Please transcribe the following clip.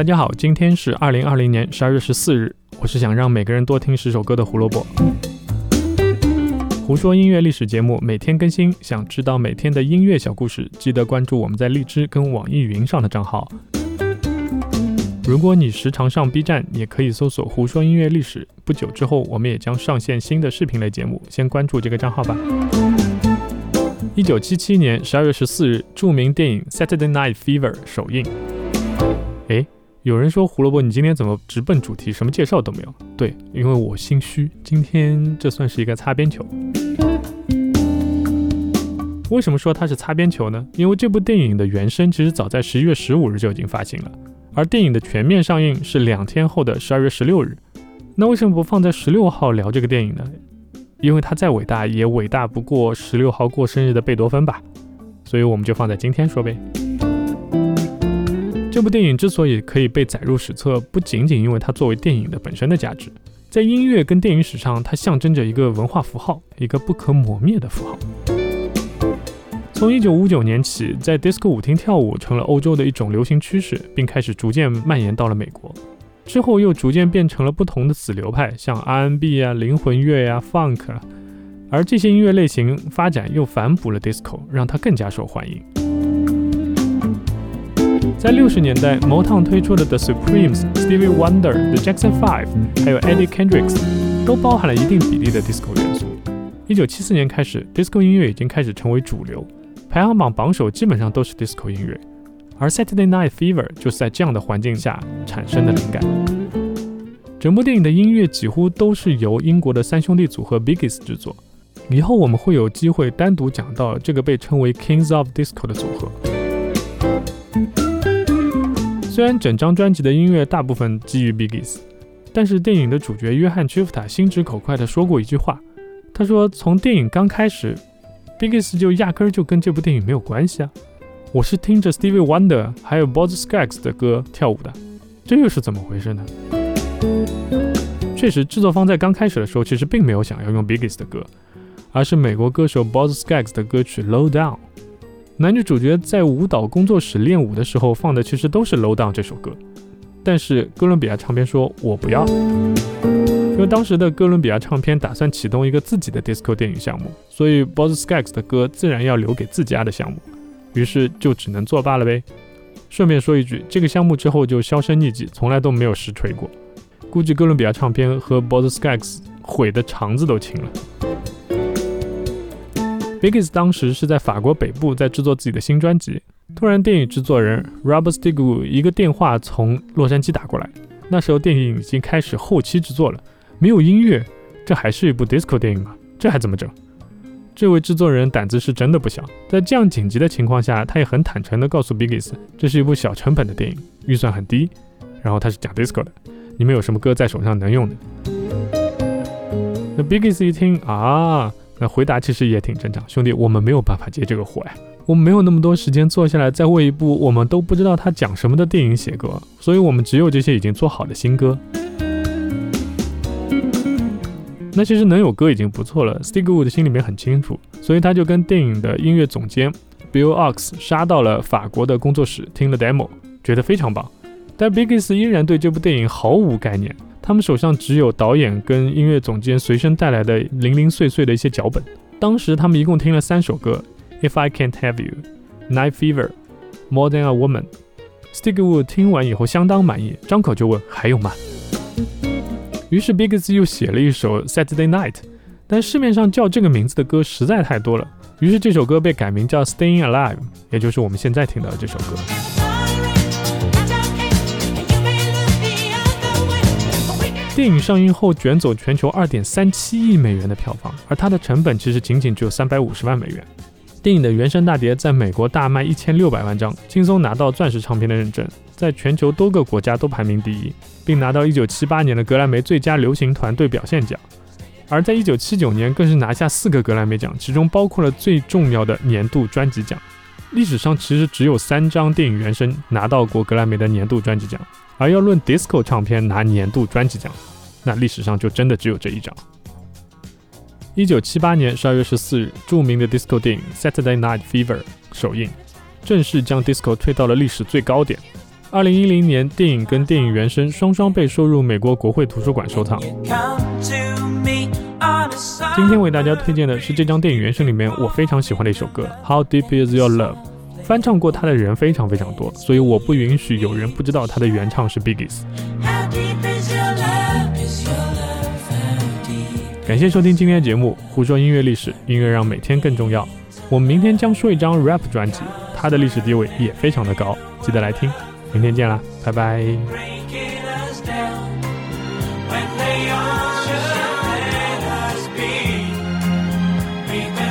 大家好，今天是二零二零年十二月十四日。我是想让每个人多听十首歌的胡萝卜。胡说音乐历史节目每天更新，想知道每天的音乐小故事，记得关注我们在荔枝跟网易云上的账号。如果你时常上 B 站，也可以搜索“胡说音乐历史”。不久之后，我们也将上线新的视频类节目，先关注这个账号吧。一九七七年十二月十四日，著名电影《Saturday Night Fever》首映。诶，有人说胡萝卜，你今天怎么直奔主题，什么介绍都没有？对，因为我心虚，今天这算是一个擦边球。为什么说它是擦边球呢？因为这部电影的原声其实早在十一月十五日就已经发行了，而电影的全面上映是两天后的十二月十六日。那为什么不放在十六号聊这个电影呢？因为它再伟大，也伟大不过十六号过生日的贝多芬吧。所以我们就放在今天说呗。这部电影之所以可以被载入史册，不仅仅因为它作为电影的本身的价值，在音乐跟电影史上，它象征着一个文化符号，一个不可磨灭的符号。从一九五九年起，在 disco 舞厅跳舞成了欧洲的一种流行趋势，并开始逐渐蔓延到了美国。之后又逐渐变成了不同的子流派，像 R&B 啊、灵魂乐呀、Funk，而这些音乐类型发展又反哺了 disco，让它更加受欢迎。在六十年代，Motown 推出的 The Supremes、Stevie Wonder、The Jackson Five，还有 Eddie Kendricks，都包含了一定比例的 disco 元素。一九七四年开始，disco 音乐已经开始成为主流。排行榜榜首基本上都是 disco 音乐，而 Saturday Night Fever 就是在这样的环境下产生的灵感。整部电影的音乐几乎都是由英国的三兄弟组合 Bigges 制作。以后我们会有机会单独讲到这个被称为 Kings of Disco 的组合。虽然整张专辑的音乐大部分基于 Biggs，但是电影的主角约翰·屈夫塔心直口快地说过一句话，他说：“从电影刚开始。” Biggs 就压根儿就跟这部电影没有关系啊！我是听着 Stevie Wonder 还有 Boz Scaggs 的歌跳舞的，这又是怎么回事呢？确实，制作方在刚开始的时候其实并没有想要用 Biggs 的歌，而是美国歌手 Boz Scaggs 的歌曲《Low Down》。男女主角在舞蹈工作室练舞的时候放的其实都是《Low Down》这首歌，但是哥伦比亚唱片说我不要。因为当时的哥伦比亚唱片打算启动一个自己的 disco 电影项目，所以 Boz Scaggs 的歌自然要留给自家的项目，于是就只能作罢了呗。顺便说一句，这个项目之后就销声匿迹，从来都没有实锤过。估计哥伦比亚唱片和 Boz Scaggs 毁的肠子都青了。Biggs 当时是在法国北部在制作自己的新专辑，突然电影制作人 Robert Stigwood 一个电话从洛杉矶打过来，那时候电影已经开始后期制作了。没有音乐，这还是一部 disco 电影吗？这还怎么整？这位制作人胆子是真的不小，在这样紧急的情况下，他也很坦诚地告诉 Biggs，这是一部小成本的电影，预算很低，然后他是讲 disco 的，你们有什么歌在手上能用的？那 Biggs 一听啊，那回答其实也挺正常，兄弟，我们没有办法接这个活呀，我们没有那么多时间坐下来再为一部我们都不知道他讲什么的电影写歌，所以我们只有这些已经做好的新歌。那其实能有歌已经不错了，Stigwood 心里面很清楚，所以他就跟电影的音乐总监 Bill Ox 杀到了法国的工作室，听了 demo，觉得非常棒。但 Biggs 依然对这部电影毫无概念，他们手上只有导演跟音乐总监随身带来的零零碎碎的一些脚本。当时他们一共听了三首歌：If I Can't Have You、Night Fever、More Than a Woman。Stigwood 听完以后相当满意，张口就问还有吗？于是 Biggs 又写了一首 Saturday Night，但市面上叫这个名字的歌实在太多了，于是这首歌被改名叫 Staying Alive，也就是我们现在听到的这首歌。电影上映后卷走全球2.37亿美元的票房，而它的成本其实仅仅只有350万美元。电影的原声大碟在美国大卖1600万张，轻松拿到钻石唱片的认证，在全球多个国家都排名第一。并拿到1978年的格莱美最佳流行团队表现奖，而在1979年更是拿下四个格莱美奖，其中包括了最重要的年度专辑奖。历史上其实只有三张电影原声拿到过格莱美的年度专辑奖，而要论 disco 唱片拿年度专辑奖，那历史上就真的只有这一张。1978年12月14日，著名的 disco 电影《Saturday Night Fever》首映，正式将 disco 推到了历史最高点。二零一零年，电影跟电影原声双双被收入美国国会图书馆收藏。今天为大家推荐的是这张电影原声里面我非常喜欢的一首歌《How Deep Is Your Love》。翻唱过他的人非常非常多，所以我不允许有人不知道他的原唱是 Biggs。感谢收听今天的节目《胡说音乐历史》，音乐让每天更重要。我们明天将说一张 rap 专辑，它的历史地位也非常的高，记得来听。明天见啦，拜拜。We've been